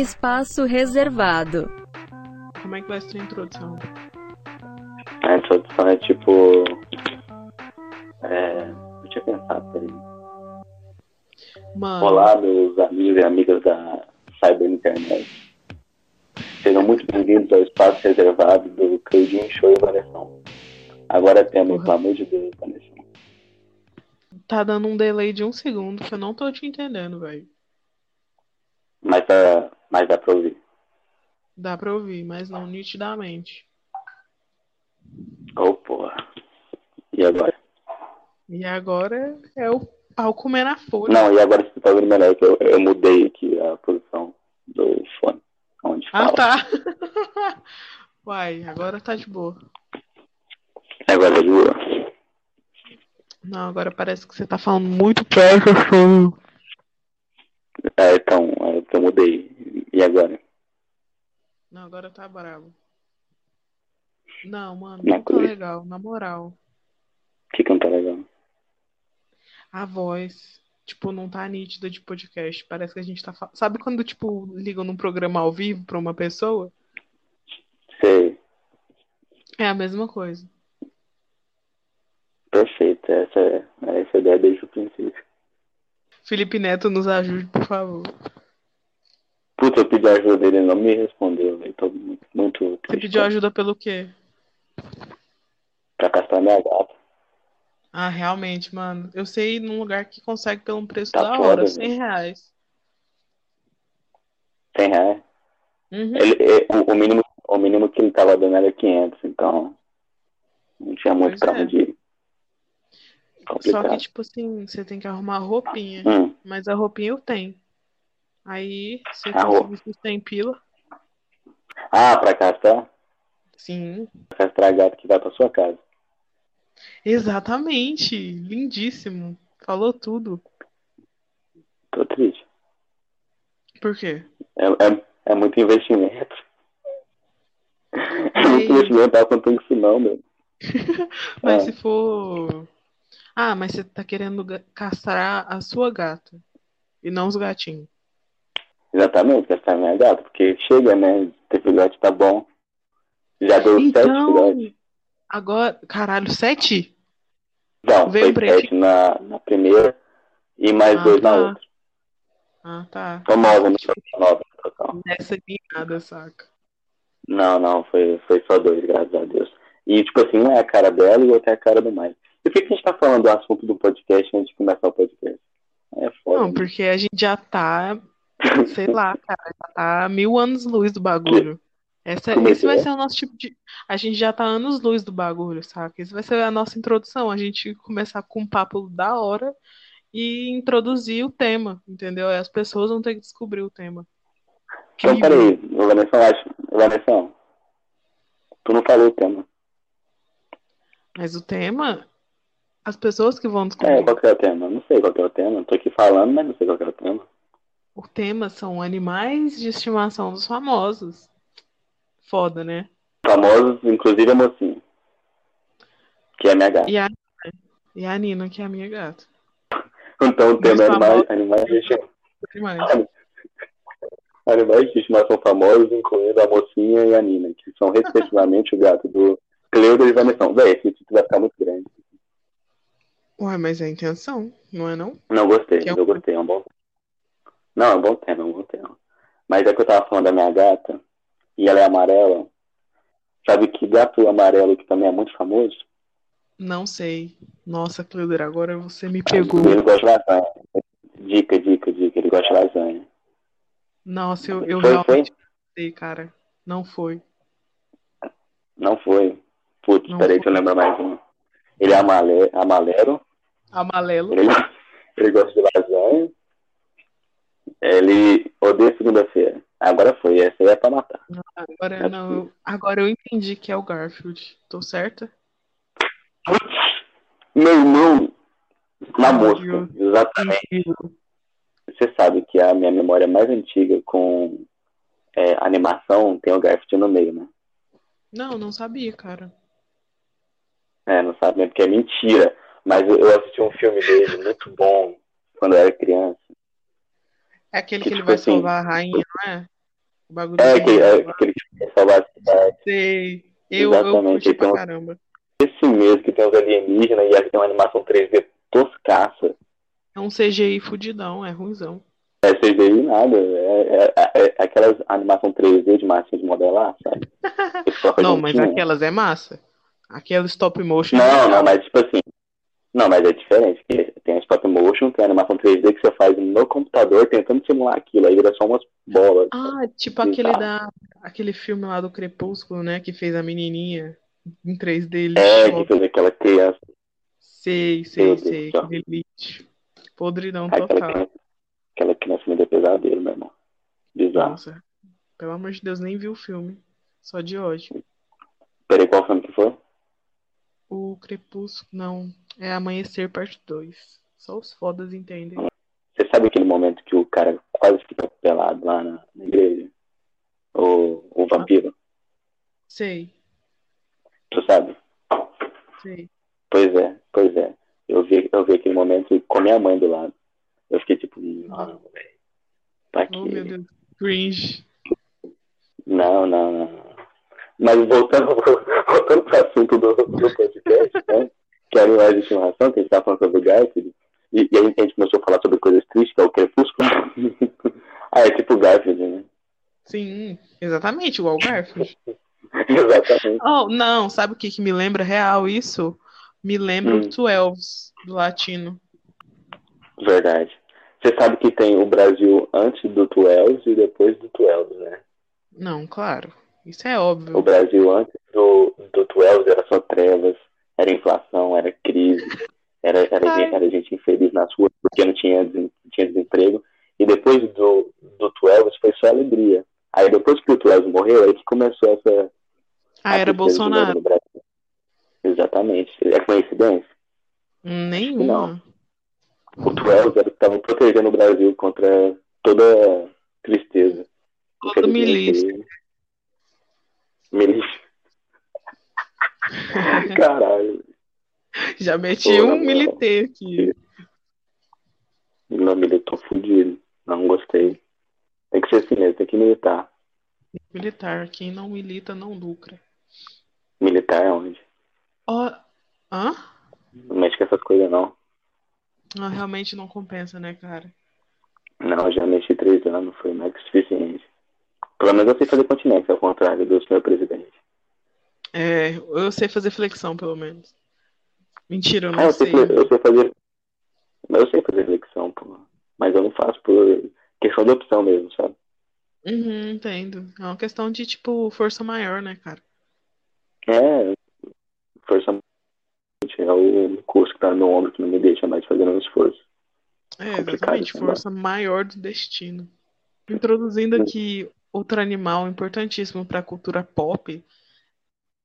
Espaço reservado. Como é que vai ser a introdução? A introdução é tipo. É. Eu pensar, peraí. Mano, Olá, meus amigos e amigas da Cyber Internet. Sejam muito bem-vindos ao espaço reservado do Cleudinho Show e Vanessão. Agora tema, Porra. pelo amor de Deus, Vanessão. tá dando um delay de um segundo que eu não tô te entendendo, velho. Mas, dá- mas dá pra ouvir. Dá pra ouvir, mas não nitidamente. Ô, porra. E agora? E agora é o pau comendo a folha. Não, e agora você tá ouvindo melhor que eu, eu mudei aqui a posição do fone. Onde Ah, fala. tá. Uai, agora tá de boa. Agora é de boa. Não, agora parece que você tá falando muito perto, assim. É, então, é, eu mudei. E agora? Não, agora tá bravo. Não, mano, Não não tá legal, na moral. O que que não tá legal? A voz, tipo, não tá nítida de podcast. Parece que a gente tá falando. Sabe quando, tipo, ligam num programa ao vivo pra uma pessoa? Sei. É a mesma coisa. Perfeito. Essa é, essa é a ideia desde o princípio. Felipe Neto, nos ajude, por favor. Putz, eu pedi ajuda dele, ele não me respondeu, velho. Tô muito, muito Você triste pediu ajuda pelo quê? pra castrar minha gata. Ah, realmente, mano. Eu sei num lugar que consegue pelo preço Tá da foda, hora, velho. 100 reais. 100 reais. Uhum. Ele, é, o, o mínimo, o mínimo que ele tava dando era 500, então não tinha muito Pois pra é. onde ir. Só Complicado. que, tipo assim, você tem que arrumar a roupinha. Hum, Mas a roupinha eu tenho. Aí, se eu A roupa. conseguisse 100 pila, Ah, pra castrar? sim. Pra castrar gato que vai pra sua casa. Exatamente. Lindíssimo. Falou tudo. Tô triste. Por quê? É, é, é muito investimento. É muito investimento, tava contando isso não, meu. Mas É. se for. Ah, mas você tá querendo castrar a sua gata e não os gatinhos. Exatamente, castrar minha gata, porque chega, né? Ter filhote tá bom. Já deu sete Então, filhotes. agora. Caralho, sete? Não, veio foi sete na, na primeira e mais Ah, dois na tá. outra. Ah, tá. Foi nova, não foi nova. total. Nessa nada, saca? Não, não, foi, foi só dois, graças a Deus. E, tipo assim, um é a cara dela e o outro é a cara do Mike. E por que que a gente tá falando do assunto do podcast antes de começar o podcast? É foda. Não, né? porque a gente já tá, sei lá, cara, já tá mil anos luz do bagulho. Essa, Como é esse que vai é? ser o nosso tipo de. A gente já tá anos luz do bagulho, saca? Esse vai ser a nossa introdução. A gente começar com um papo da hora e introduzir o tema, entendeu? As pessoas vão ter que descobrir o tema. Então, Que- peraí, Vanessa, acho. Vanessa, tu não falou o tema. Mas o tema, as pessoas que vão É, descobrir. qual que é o tema? Não sei qual que é o tema. Tô aqui falando, mas não sei qual que é o tema. O tema são animais de estimação dos famosos. Foda, né? Famosos, inclusive a mocinha. Que é minha gata. E a, e a Nina, que é a minha gata. Então o tema é animais, animais, de esti- Animais. animais de estimação famosos, incluindo a mocinha e a Nina, que são respectivamente o gato do Cleuda e Vanessa. Véi, esse título vai ficar muito grande. Ué, mas é a intenção, não é não? Não gostei, é um- eu gostei, é um bom Não, é um bom tema, é um bom tema. Mas é que eu tava falando da minha gata, e ela é amarela. Sabe que gato amarelo que também é muito famoso? Não sei. Nossa, Cleuder, agora você me pegou. Ele gosta de lasanha. Dica, dica, dica, ele gosta de lasanha. Nossa, eu, eu Foi, realmente não sei, cara. Não foi. Não foi. Putz, Não peraí foi. que eu lembro mais um. Ele é amale... amalero, Amarelo. ele, ele gosta de lasanha. Ele odeia segunda-feira. Agora foi, essa aí é pra matar. Agora é não, eu- agora eu entendi que é o Garfield. Tô certa? Meu irmão, na Ai, mosca, exatamente. Você sabe que a minha memória mais antiga com é, animação tem o Garfield no meio, né? Não, não sabia, cara. É, não sabe, né? Porque é mentira. Mas eu assisti um filme dele muito bom quando eu era criança. É aquele Que que ele tipo vai assim, salvar a rainha, não é? O bagulho É, que, é aquele que quer salvar a cidade. Sei. Eu, eu Exatamente, pra então- caramba. Esse mesmo que tem os alienígenas e aí tem uma animação 3D toscaça. É um CGI fudidão, é ruimzão. É CGI nada. É, é, é aquelas animação 3D de massinha de modelar, sabe? Não, mas aquelas é massa. Aquela stop motion. é Não, legal. não, mas tipo assim. Não, mas é diferente. porque Tem a stop motion, tem a animação 3D que você faz no computador tentando simular aquilo. Aí vira só umas bolas. Ah, tipo aquele da aquele filme lá do Crepúsculo, né, que fez a menininha em 3D É, lixo. que fez aquela criança. Sei, sei, Deus sei, céu. aquele lixo. Podridão Aquela total. criança, aquela criança me deu pesadelo, meu irmão. Bizarro. Nossa, pelo amor de Deus, nem vi o filme. Só de ódio. Peraí, qual filme que foi? O Crepúsculo, não. É Amanhecer Parte 2. Só os fodas entendem. Você sabe aquele momento que o cara quase fica pelado lá na, na igreja? O, o vampiro? Sei, Tu sabe? sei. Pois é, pois é. Eu vi, eu vi aquele momento com a minha mãe do lado. Eu fiquei tipo, não, velho. Pra quê? Oh, meu Deus. Cringe. Não, não, não. Mas voltando, voltando pro assunto do, do podcast, né? Que é animais de estimação, que a gente tá falando sobre o Garfield. E, e aí a gente começou a falar sobre coisas tristes, que é o crepúsculo. ah, é tipo o Garfield, né? Sim, exatamente, igual o Garfield. Exatamente. Oh, não, sabe o que que me lembra real isso? Me lembra Hum. o Twelves, do latino. Verdade. Você sabe que tem o Brasil antes do 12 e depois do 12, né? Não, claro. Isso é O óbvio. Brasil antes do, do 12 era só trevas, era inflação, era crise, era, era, gente, era gente infeliz nas ruas porque não tinha, tinha desemprego. E depois do, do 12 foi só alegria. Aí depois que o 12 morreu, aí que começou essa. Ah, era Bolsonaro? Exatamente. É coincidência? Nenhuma. O 12 era que estava protegendo o Brasil contra toda tristeza. Todo milícia. Milícia. Caralho. Já meti Pô, um militê aqui. Não militou fudido. Não gostei. Tem que ser assim mesmo, tem que militar. Militar. Quem não milita não lucra. Militar é onde? Ó. Hã? Não mexe com essas coisas não. Não, realmente não compensa, né, cara? Não, já mexi três anos, foi mais que suficiente. Pelo menos eu sei fazer continência, ao contrário do senhor presidente. É, eu sei fazer flexão, pelo menos. Mentira, eu Ah, não eu sei, sei. eu sei fazer. Mas eu sei fazer flexão, pô. Mas eu não faço por questão de opção mesmo, sabe? Uhum, entendo. É uma questão de, tipo, força maior, né, cara? É, força é o curso que tá no meu ombro que não me deixa mais fazer um esforço. É, Complicado exatamente, força maior do destino. Introduzindo aqui outro animal importantíssimo para a cultura pop.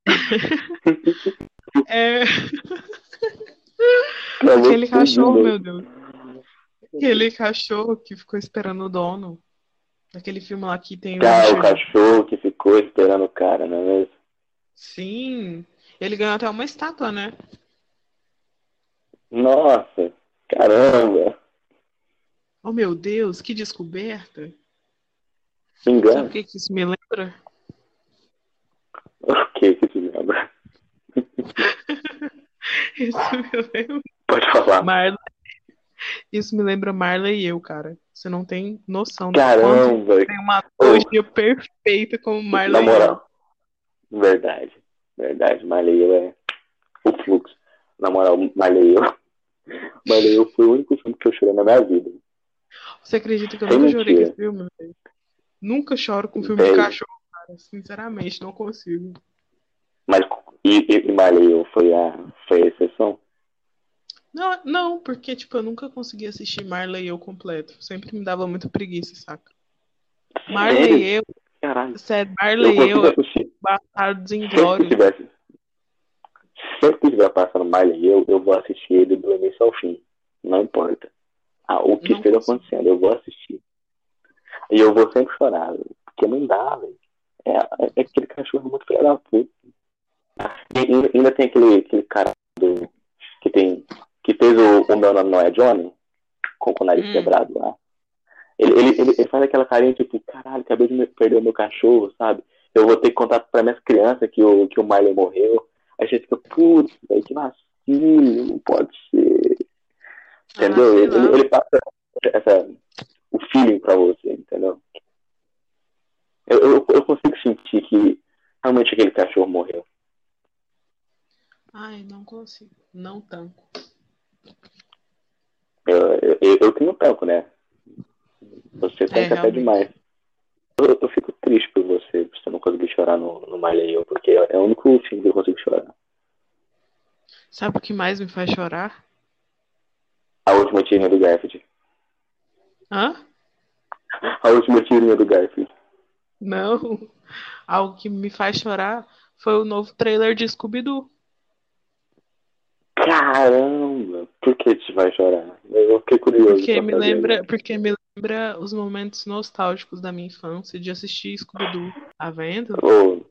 É aquele cachorro, meu Deus. Aquele cachorro que ficou esperando o dono. Aquele filme lá que tem o Ah, o cachorro que ficou esperando o cara, não é mesmo? Sim. Ele ganhou até uma estátua, né? Nossa, caramba. Oh, meu Deus, que descoberta. Me Sabe o que que isso me lembra? O que que te lembra? Isso me lembra. Pode falar. Marla. Isso me lembra Marla e eu, cara. Você não tem noção do Caramba. tem uma analogia perfeita como Marla Na e eu. moral. Verdade. Verdade. Marley eu é o fluxo. Na moral, Marley eu. Marley eu foi o único filme que eu chorei na minha vida. Você acredita que eu Sem nunca chorei mentira. esse filme? velho? Nunca choro com filme de Velho. cachorro, cara. Sinceramente, não consigo. Mas e, e, e Marley eu foi a, foi a exceção? Não, não, porque, tipo, eu nunca consegui assistir Marla e eu completo. Sempre me dava muita preguiça, saca? Sério? e eu, Caralho. sério, Marla Eu e eu, bastardos inglórios. tivesse. Sempre que estiver passando Marley e eu, eu vou assistir ele do início ao fim. Não importa. Ah, o que Não esteja acontecendo, eu vou assistir. E eu vou sempre chorar, porque não dá, velho. É, é, é aquele cachorro muito filho da puta. E ainda, ainda tem aquele, aquele cara do, que tem que fez o, o meu nome não é Johnny, com, com o nariz Hum. quebrado lá. Ele, ele, ele, ele faz aquela carinha tipo, caralho, acabei de perder o meu cachorro, sabe? Eu vou ter que contar pra minhas crianças que o, que o Marley morreu. Aí você fica, putz, velho, que vacilo, não pode ser. Entendeu? Ah, ele, ele passa essa, o feeling pra você, entendeu? Eu, eu, eu consigo sentir que realmente aquele cachorro morreu. Ai, não consigo. Não tanco. Eu, eu, eu, eu tenho tanco, né? Você tem É, até realmente. demais. Eu, eu fico triste por você, por você não conseguir chorar no, no eu, porque é o único filme que eu consigo chorar. Sabe o que mais me faz chorar? A última tirinha do Garfield. Hã? A última tirinha do Garfield. Não. Algo que me faz chorar foi o novo trailer de Scooby-Doo. Caramba! Por que te vai chorar? Eu fiquei curioso. Porque me lembra, porque me lembra os momentos nostálgicos da minha infância de assistir Scooby-Doo. Tá vendo? Ô,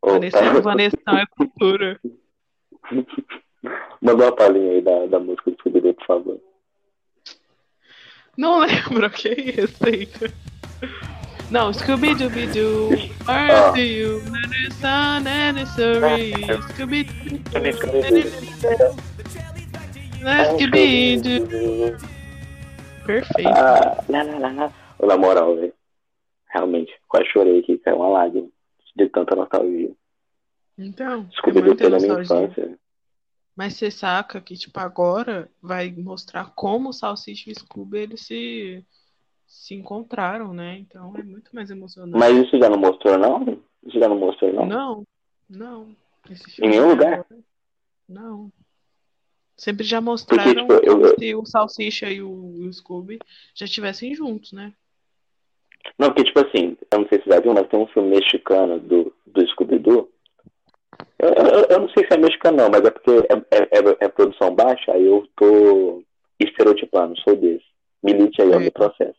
ô, Vanessa, tá. Vanessa é cultura. Manda uma palhinha aí da, da música do Scooby-Doo, por favor. Não lembro, isso aí. Não, Scooby-Dooby-Doo, where do you, Vanessa, necessary, Scooby-Doo, Scooby-Doo. Perfeito. Ah, lá, lá, lá. Ô, Na moral, velho. Realmente, quase chorei aqui, caiu uma lágrima de tanta nostalgia. Então, é Scooby-Doo foi da minha infância. Mas você saca que, tipo, agora vai mostrar como o Salsicha e o Scooby eles se, se encontraram, né? Então é muito mais emocionante. Mas isso já não mostrou, não? Isso já não mostrou, não? Não, não. Em nenhum lugar? agora- Não. Sempre já mostraram tipo, eu- se o Salsicha e o, o Scooby já estivessem juntos, né? Não, porque, tipo assim, eu não sei se você já viu, mas tem um filme mexicano do, do Scooby-Doo. Eu, eu, eu não sei se é mexicano, não, mas é porque é, é, é- é produção baixa, aí eu tô estereotipando, sou desse. Milite aí, é o meu processo.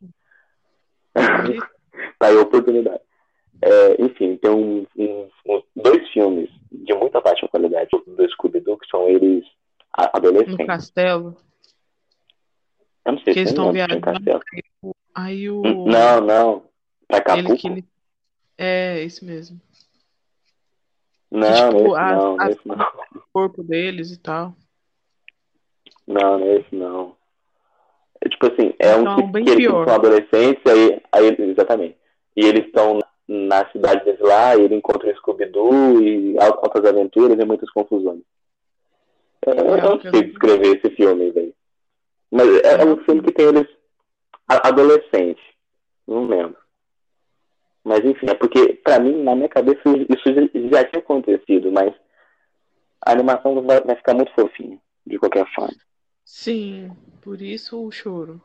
tá aí a oportunidade. É, enfim, tem um, um- um- dois filmes de muita baixa qualidade do Scooby-Doo, que são eles a- No adolescentes. castelo. Eu não sei Que eles se estão nome, tem viajando. Aí o. Não, não. Pra ele Acapulco? ele. É, esse mesmo. Não, tipo, esse as- não, as- esse não. O corpo deles e tal. Não, não é esse não. É tipo assim, é um bem que, que eles pior. são adolescentes, aí, aí exatamente. E eles estão na cidade deles lá, e ele encontra o Scooby-Doo e al- altas aventuras e muitas confusões. Eu, eu É, não eu- sei descrever esse filme, velho. Mas é, é um filme que tem eles a- adolescentes. Não lembro. Mas enfim, é porque, pra mim, na minha cabeça, isso já, já tinha acontecido, mas a animação vai, vai ficar muito fofinha, de qualquer forma. Sim, por isso o choro.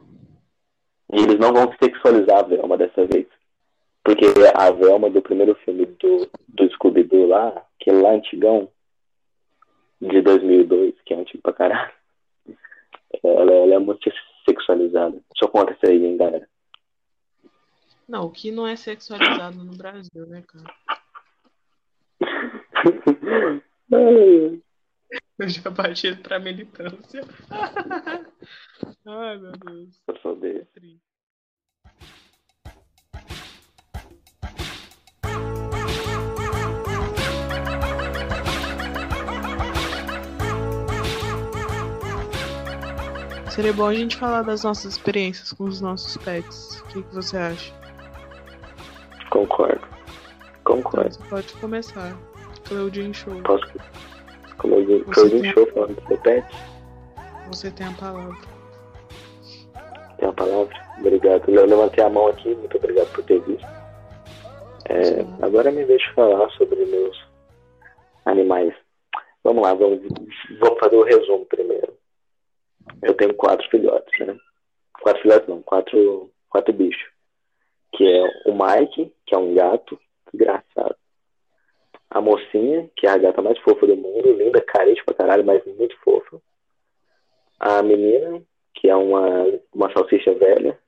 E eles não vão sexualizar a Velma dessa vez. Porque a Velma do primeiro filme do, do Scooby-Doo lá, que é lá antigão, de 2002, que é antigo pra caralho, ela, ela é muito sexualizada. Só conta isso aí, hein, galera. Não, o que não é sexualizado no Brasil, né, cara? Eu já parti pra militância. Ai, meu Deus. Eu sou desse. Triste. Seria bom a gente falar das nossas experiências com os nossos pets. O que, que você acha? Concordo. Então, Concordo. você pode começar. Claudinho Show. Posso. Disse tem- show falando do seu pet. Você tem a palavra. Tem a palavra? Obrigado. Eu levantei a mão aqui, muito obrigado por ter visto. É, agora me deixe falar sobre meus animais. Vamos lá, vamos, vamos fazer o resumo primeiro. Eu tenho quatro filhotes, né? Quatro filhotes não, quatro, quatro bichos. Que é o Mike, que é um gato engraçado. A mocinha, que é a gata mais fofa do mundo, linda, carente pra caralho, mas muito fofa. A menina, que é uma, uma salsicha velha.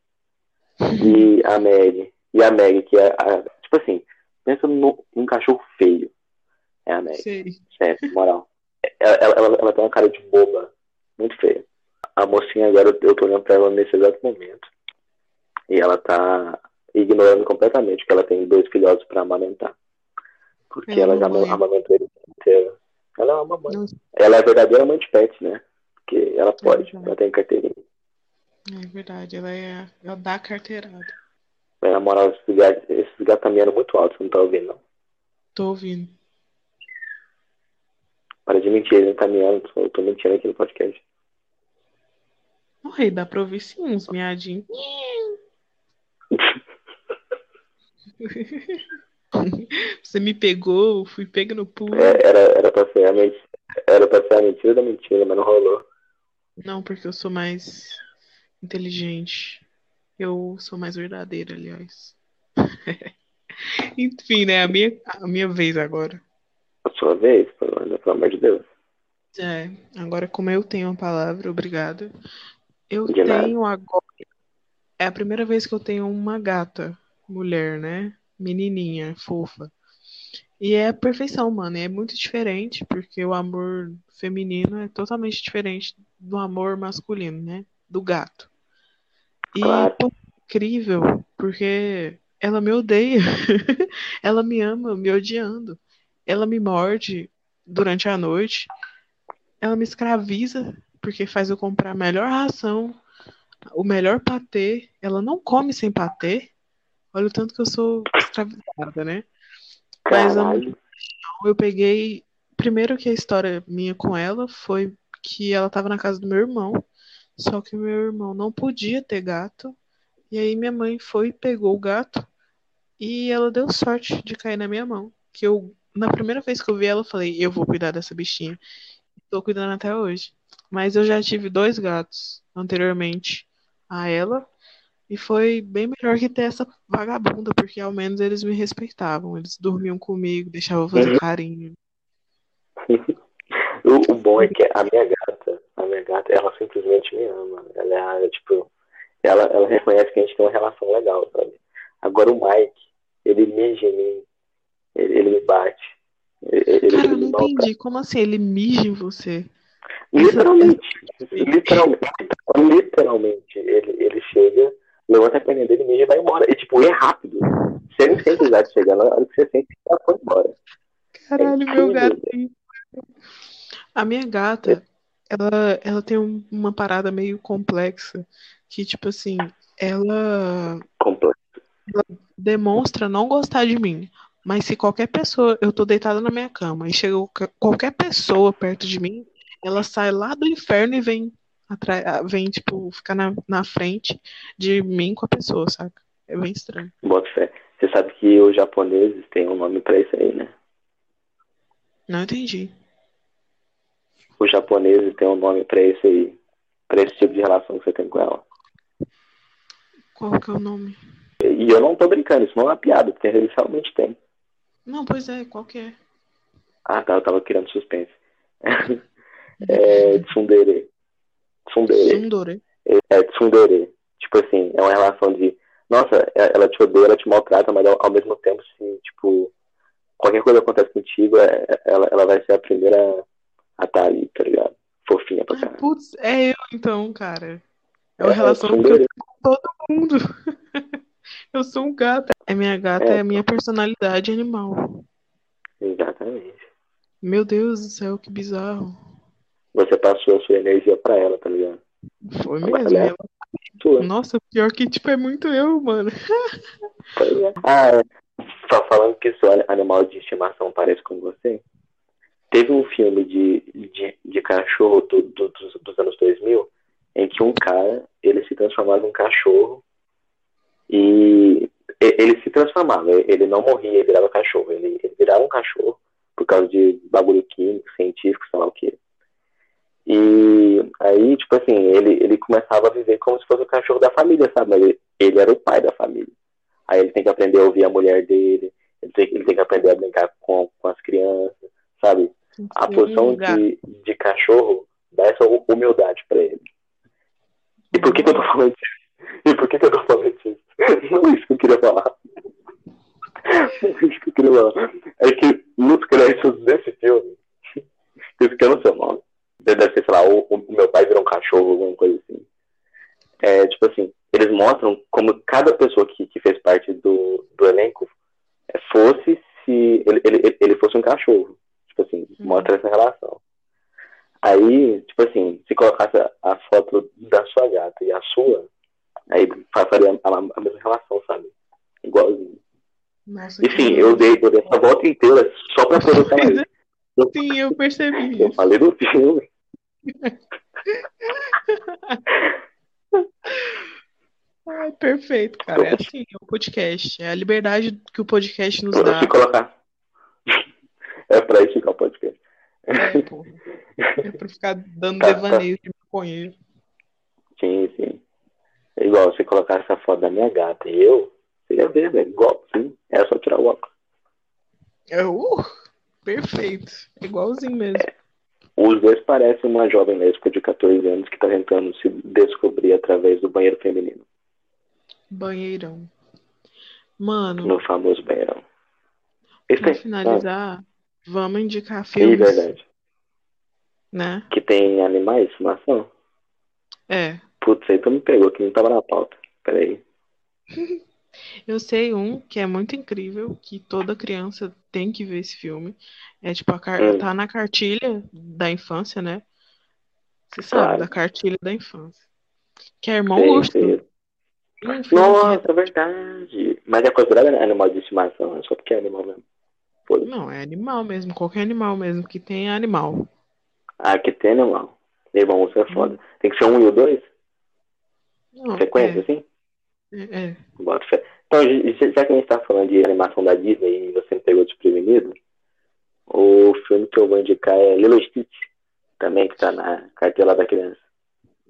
E a Meg. E a Meg, que é a. Tipo assim, pensa num num cachorro feio. É a Meg. Sério, moral. Ela, ela, ela, ela tem uma cara de boba. Muito feia. A mocinha agora, eu tô olhando pra ela nesse exato momento. E ela tá ignorando completamente que ela tem dois filhotes para amamentar. Porque ela, ela já amamentou ele inteiro. Ela é uma mamãe. Nossa. Ela é a verdadeira mãe de pet, né? Porque ela pode, é ela tem carteirinha. É verdade, ela é ela dá carteirada. Na moral, esses gatos, esses gatos caminhando muito alto, você não tá ouvindo, não? Tô ouvindo. Para de mentir, ele tá miando, eu tô mentindo aqui no podcast. Oi, dá pra ouvir sim uns miadinhos. Você me pegou, fui pego no pulo. É, era, era, pra ser a mentira, era pra ser a mentira da mentira, mas não rolou. Não, porque eu sou mais inteligente. Eu sou mais verdadeira, aliás. Enfim, né? A minha, a minha vez agora. A sua vez, pelo amor de Deus. É, agora como eu tenho a palavra, obrigada. Eu tenho agora. É a primeira vez que eu tenho uma gata, mulher, né? Menininha, fofa. E é a perfeição, mano. É muito diferente, porque o amor feminino é totalmente diferente do amor masculino, né? Do gato. E claro. é incrível, porque ela me odeia. ela me ama me odiando. Ela me morde durante a noite. Ela me escraviza, porque faz eu comprar a melhor ração, o melhor patê. Ela não come sem patê. Olha o tanto que eu sou escravizada, né? Mas eu, eu peguei. Primeiro que a história minha com ela foi que ela estava na casa do meu irmão. Só que meu irmão não podia ter gato. E aí minha mãe foi e pegou o gato. E ela deu sorte de cair na minha mão. Que eu, na primeira vez que eu vi ela, eu falei, eu vou cuidar dessa bichinha. Estou cuidando até hoje. Mas eu já tive dois gatos anteriormente a ela. E foi bem melhor que ter essa vagabunda, porque ao menos eles me respeitavam. Eles dormiam comigo, deixavam fazer carinho. o, o, bom é que a minha gata, a minha gata, ela simplesmente me ama. Ela é, tipo, ela, ela reconhece que a gente tem uma relação legal, sabe? Agora o Mike, ele mija em mim, ele, ele me bate. Ele, Cara, eu não entendi. Como assim? Ele mija em você? Literalmente. literalmente. Literalmente. Ele, ele chega, levanta a perna dele, mija e vai embora. E tipo, é rápido. Você nem sente o gato chegando, na hora que você sente, ela foi embora. Caralho, é meu gatinho. A minha gata, ela, ela tem um, uma parada meio complexa. Que, tipo assim, ela, ela demonstra não gostar de mim. Mas se qualquer pessoa, eu tô deitada na minha cama e chega qualquer pessoa perto de mim, ela sai lá do inferno e vem atrás, vem tipo ficar na, na frente de mim com a pessoa, saca? É bem estranho. Bota fé. Você sabe que os japoneses têm um nome pra isso aí, né? Não entendi. Os japoneses têm um nome pra isso aí, pra esse tipo de relação que você tem com ela. Qual que é o nome? E eu não tô brincando, isso não é uma piada, porque eles realmente têm. Não, pois é, qual que é? Ah, tá, eu tava criando suspense. é tsundere. Tsundere. Tsundere. É, é tsundere. Tipo assim, é uma relação de, nossa, é, ela te odeia, ela te maltrata, mas ao, mesmo tempo, se, tipo, qualquer coisa acontece contigo, é, ela, ela vai ser a primeira a estar tá ali, tá ligado? Fofinha pra caralho. Putz, é eu então, cara. É uma é, relação que eu tenho com todo mundo. Eu sou um gato. É minha gata, é, é a minha personalidade animal. Exatamente. Meu Deus do céu, que bizarro. Você passou a sua energia pra ela, tá ligado? Foi mesmo. Ela... É Nossa, pior que tipo é muito eu, mano. É. ah, só falando que sou animal de estimação parece com você. Teve um filme de, de, de cachorro do, do, dos, dos anos 2000 em que um cara ele se transformava em um cachorro e ele se transformava, ele não morria e virava cachorro, ele, ele virava um cachorro por causa de bagulho químico, científico, sei lá o que. E aí, tipo assim, ele, ele começava a viver como se fosse o cachorro da família, sabe? Mas ele, ele era o pai da família. Aí ele tem que aprender a ouvir a mulher dele, ele tem, ele tem que aprender a brincar com, com as crianças, sabe? A posição de, de cachorro dá essa humildade para ele. E por que, que eu tô falando disso? E por que, que eu tô falando disso? Não é isso que eu queria falar. Não é isso que eu queria falar. É que nos créditos desse filme, isso que eu não sei o nome. Então, deve ser, sei lá, o meu pai virou um cachorro, alguma coisa assim. É, tipo assim, eles mostram como cada pessoa que, que fez parte do, do elenco é, fosse se ele, ele, ele fosse um cachorro. Tipo assim, uhum. mostra essa relação. Aí, tipo assim, se colocasse a foto da sua gata e a sua, aí passaria a, a mesma relação, sabe? Igualzinho. Nossa, Enfim, eu dei, eu dei essa volta inteira só pra poder. Sim, eu percebi. Eu falei do filme. Ai, perfeito, cara. É assim, é o podcast. É a liberdade que o podcast nos dá. Colocar. É pra isso que é o podcast. É. É pra ficar dando Tá, devaneio de maconheiro. Sim, sim. É igual, se colocar essa foto da minha gata e eu, você ia ver, velho. Igual, sim. É só tirar o óculos. É, uh, perfeito. É igualzinho mesmo. Os dois parecem uma jovem lésbica de 14 anos que tá tentando se descobrir através do banheiro feminino. Banheirão. Mano, No famoso banheirão. Esse pra tem- finalizar, vamos indicar Ah, filmes, verdade. né? Que tem animais, estimação? É. Putz, aí tu me pegou, que não tava na pauta. Peraí. Eu sei um que é muito incrível, que toda criança tem que ver esse filme. É tipo, a car... Hum. tá na cartilha da infância, né? Você sabe, Claro. da cartilha da infância. Que é Irmão Sei, Urso. Nossa, é verdade. Mas é considerado animal de estimação, é só porque é animal mesmo. Não, é animal mesmo, qualquer animal mesmo que tenha animal. Ah, que tem animal. Irmão, você é foda. Tem que ser um e o dois? Não, Sequência, é, assim? É, é. Bota fé. Então, já que a gente tá falando de animação da Disney e você me pegou desprevenido, o filme que eu vou indicar é Lilo e Stitch, também que tá na cartela da criança.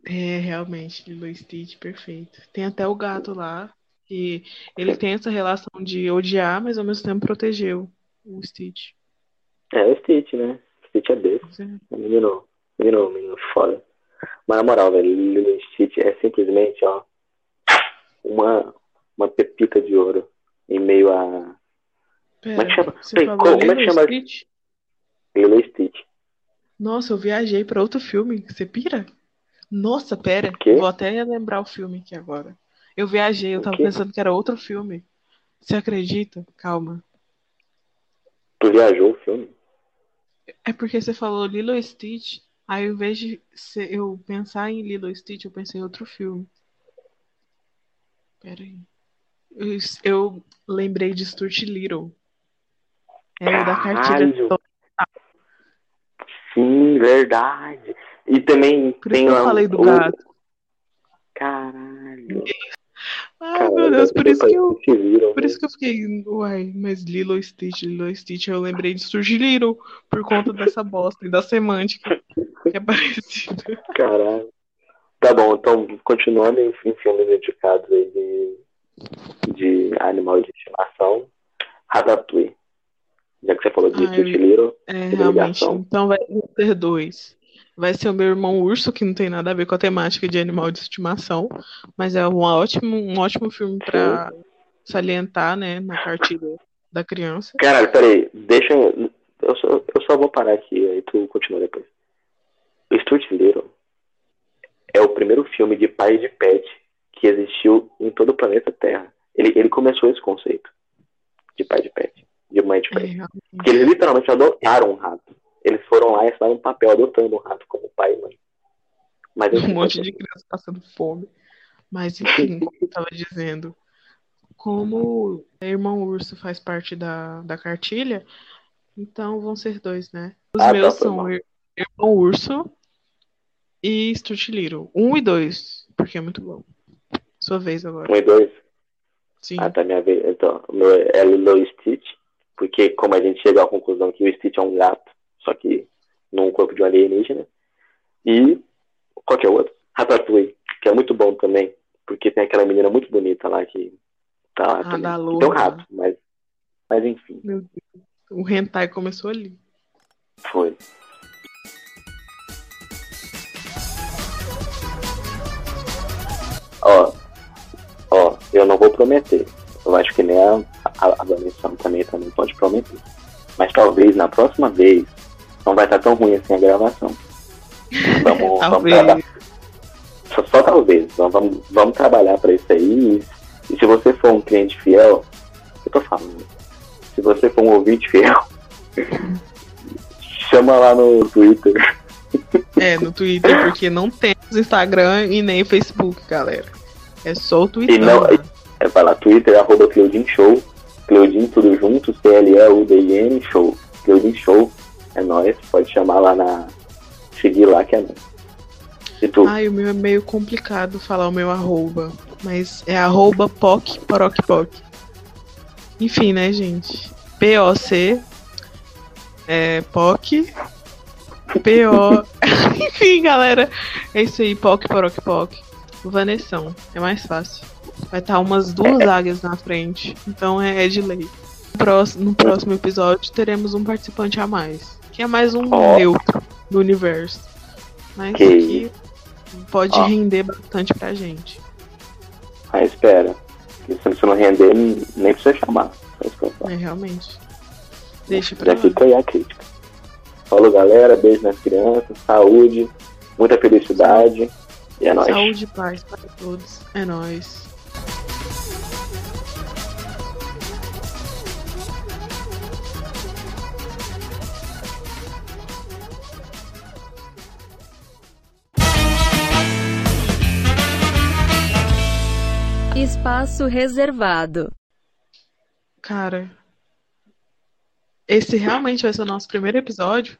É, realmente, Lilo e Stitch, perfeito. Tem até o gato lá, que ele tem essa relação de odiar, mas ao mesmo tempo protegeu o Stitch. É, o Stitch, né? Stitch é desse. É um menino, menino, menino foda. Mas na moral, velho, Lilo e Stitch é simplesmente, ó, uma, uma pepita de ouro em meio a Pera, Como é que chama? você Peraí, falou como- como é que Lilo chama? Stitch? Lilo Stitch. Nossa, eu viajei pra outro filme. Você pira? Nossa, pera. Vou até lembrar o filme aqui agora. Eu viajei, eu O tava quê? pensando que era outro filme. Você acredita? Calma. Tu viajou o filme? É porque você falou Lilo Stitch, aí ao invés de eu pensar em Lilo Stitch, eu pensei em outro filme. Pera aí. Eu, eu lembrei de Stuart Little. É o da cartilha. Sim, verdade. E também Por isso tem que eu lá falei do o- gato. Caralho. Ai, meu Deus, por isso que eu. Viram, Por isso que eu fiquei, uai, mas Lilo Stitch, Lilo Stitch, eu lembrei de Stuart Little por conta dessa bosta e da semântica que é parecida. Caralho. Tá bom, então, continuando em, em filmes indicados aí de, de animal de estimação, Ratatouille. Já que você falou de Ai, Little, É, realmente. Então vai ter dois. Vai ser o meu irmão urso, que não tem nada a ver com a temática de animal de estimação, mas é um ótimo, um ótimo filme para salientar, né, na cartilha da criança. Caralho, peraí, deixa eu. Eu só, eu só vou parar aqui, aí tu continua depois. O Stuart Little é o primeiro filme de pai de pet que existiu em todo o planeta Terra. Ele, ele começou esse conceito de pai de pet, de mãe de É, pet. Porque eles literalmente adotaram um rato. Eles foram lá e assinaram um papel adotando um rato como pai e mãe. Mas um monte de criança passando fome. Mas enfim, como eu estava dizendo, como o irmão urso faz parte da, da cartilha, então vão ser dois, né? Os Ah, tá, meus foi são Irmão Urso e Stuart Little. Um e dois, porque é muito bom. Sua vez agora. um e dois. Sim. Ah, tá minha vez. Então, o meu é Lilo e Stitch, porque como a gente chegou à conclusão que o Stitch é um gato, só que num corpo de um alienígena. E qualquer outro. Ratatouille, que é muito bom também, porque tem aquela menina muito bonita lá que tá lá Ah, também. da Tem um rato, mas, mas enfim, Meu Deus. O hentai começou ali. foi. Eu não vou prometer. Eu acho que nem a, a, a Vanessa também, também pode prometer. Mas talvez na próxima vez não vai estar tão ruim assim a gravação. Vamos, vamos trabalhar. Só, só talvez. Vamos, vamos, vamos trabalhar para isso aí. E se você for um cliente fiel, eu tô falando. Se você for um ouvinte fiel, chama lá no Twitter. É, no Twitter, porque não temos Instagram e nem Facebook, galera. É só o Twitter. E não, né? é, vai lá, Twitter, arroba Cleudin Show. Cleudin tudo junto, C-L-E-U-D-I-N Show. Cleudin Show, é nóis. Pode chamar lá na. Seguir lá que é nóis. E tu? Ai, o meu é meio complicado falar o meu arroba. Mas é arroba poc poc. Enfim, né, gente? P-O-C é POC P-O. Enfim, galera. É isso aí, POC poroc poc. Vanessão. É mais fácil. Vai estar umas duas águias na frente. Então é, é de lei. No próximo, no próximo episódio teremos um participante a mais. Que é mais um Ó. neutro do universo. Mas Que aqui pode Ó. render bastante pra gente. Ah, espera. Porque se não render, nem precisa chamar. Que. É, realmente. Deixa pra Já lá. fica aí a crítica. Falou, galera. Beijo nas crianças. Saúde. Muita felicidade. E é nóis. Saúde e paz para todos. É nóis. Espaço reservado. Cara, esse realmente vai ser o nosso primeiro episódio.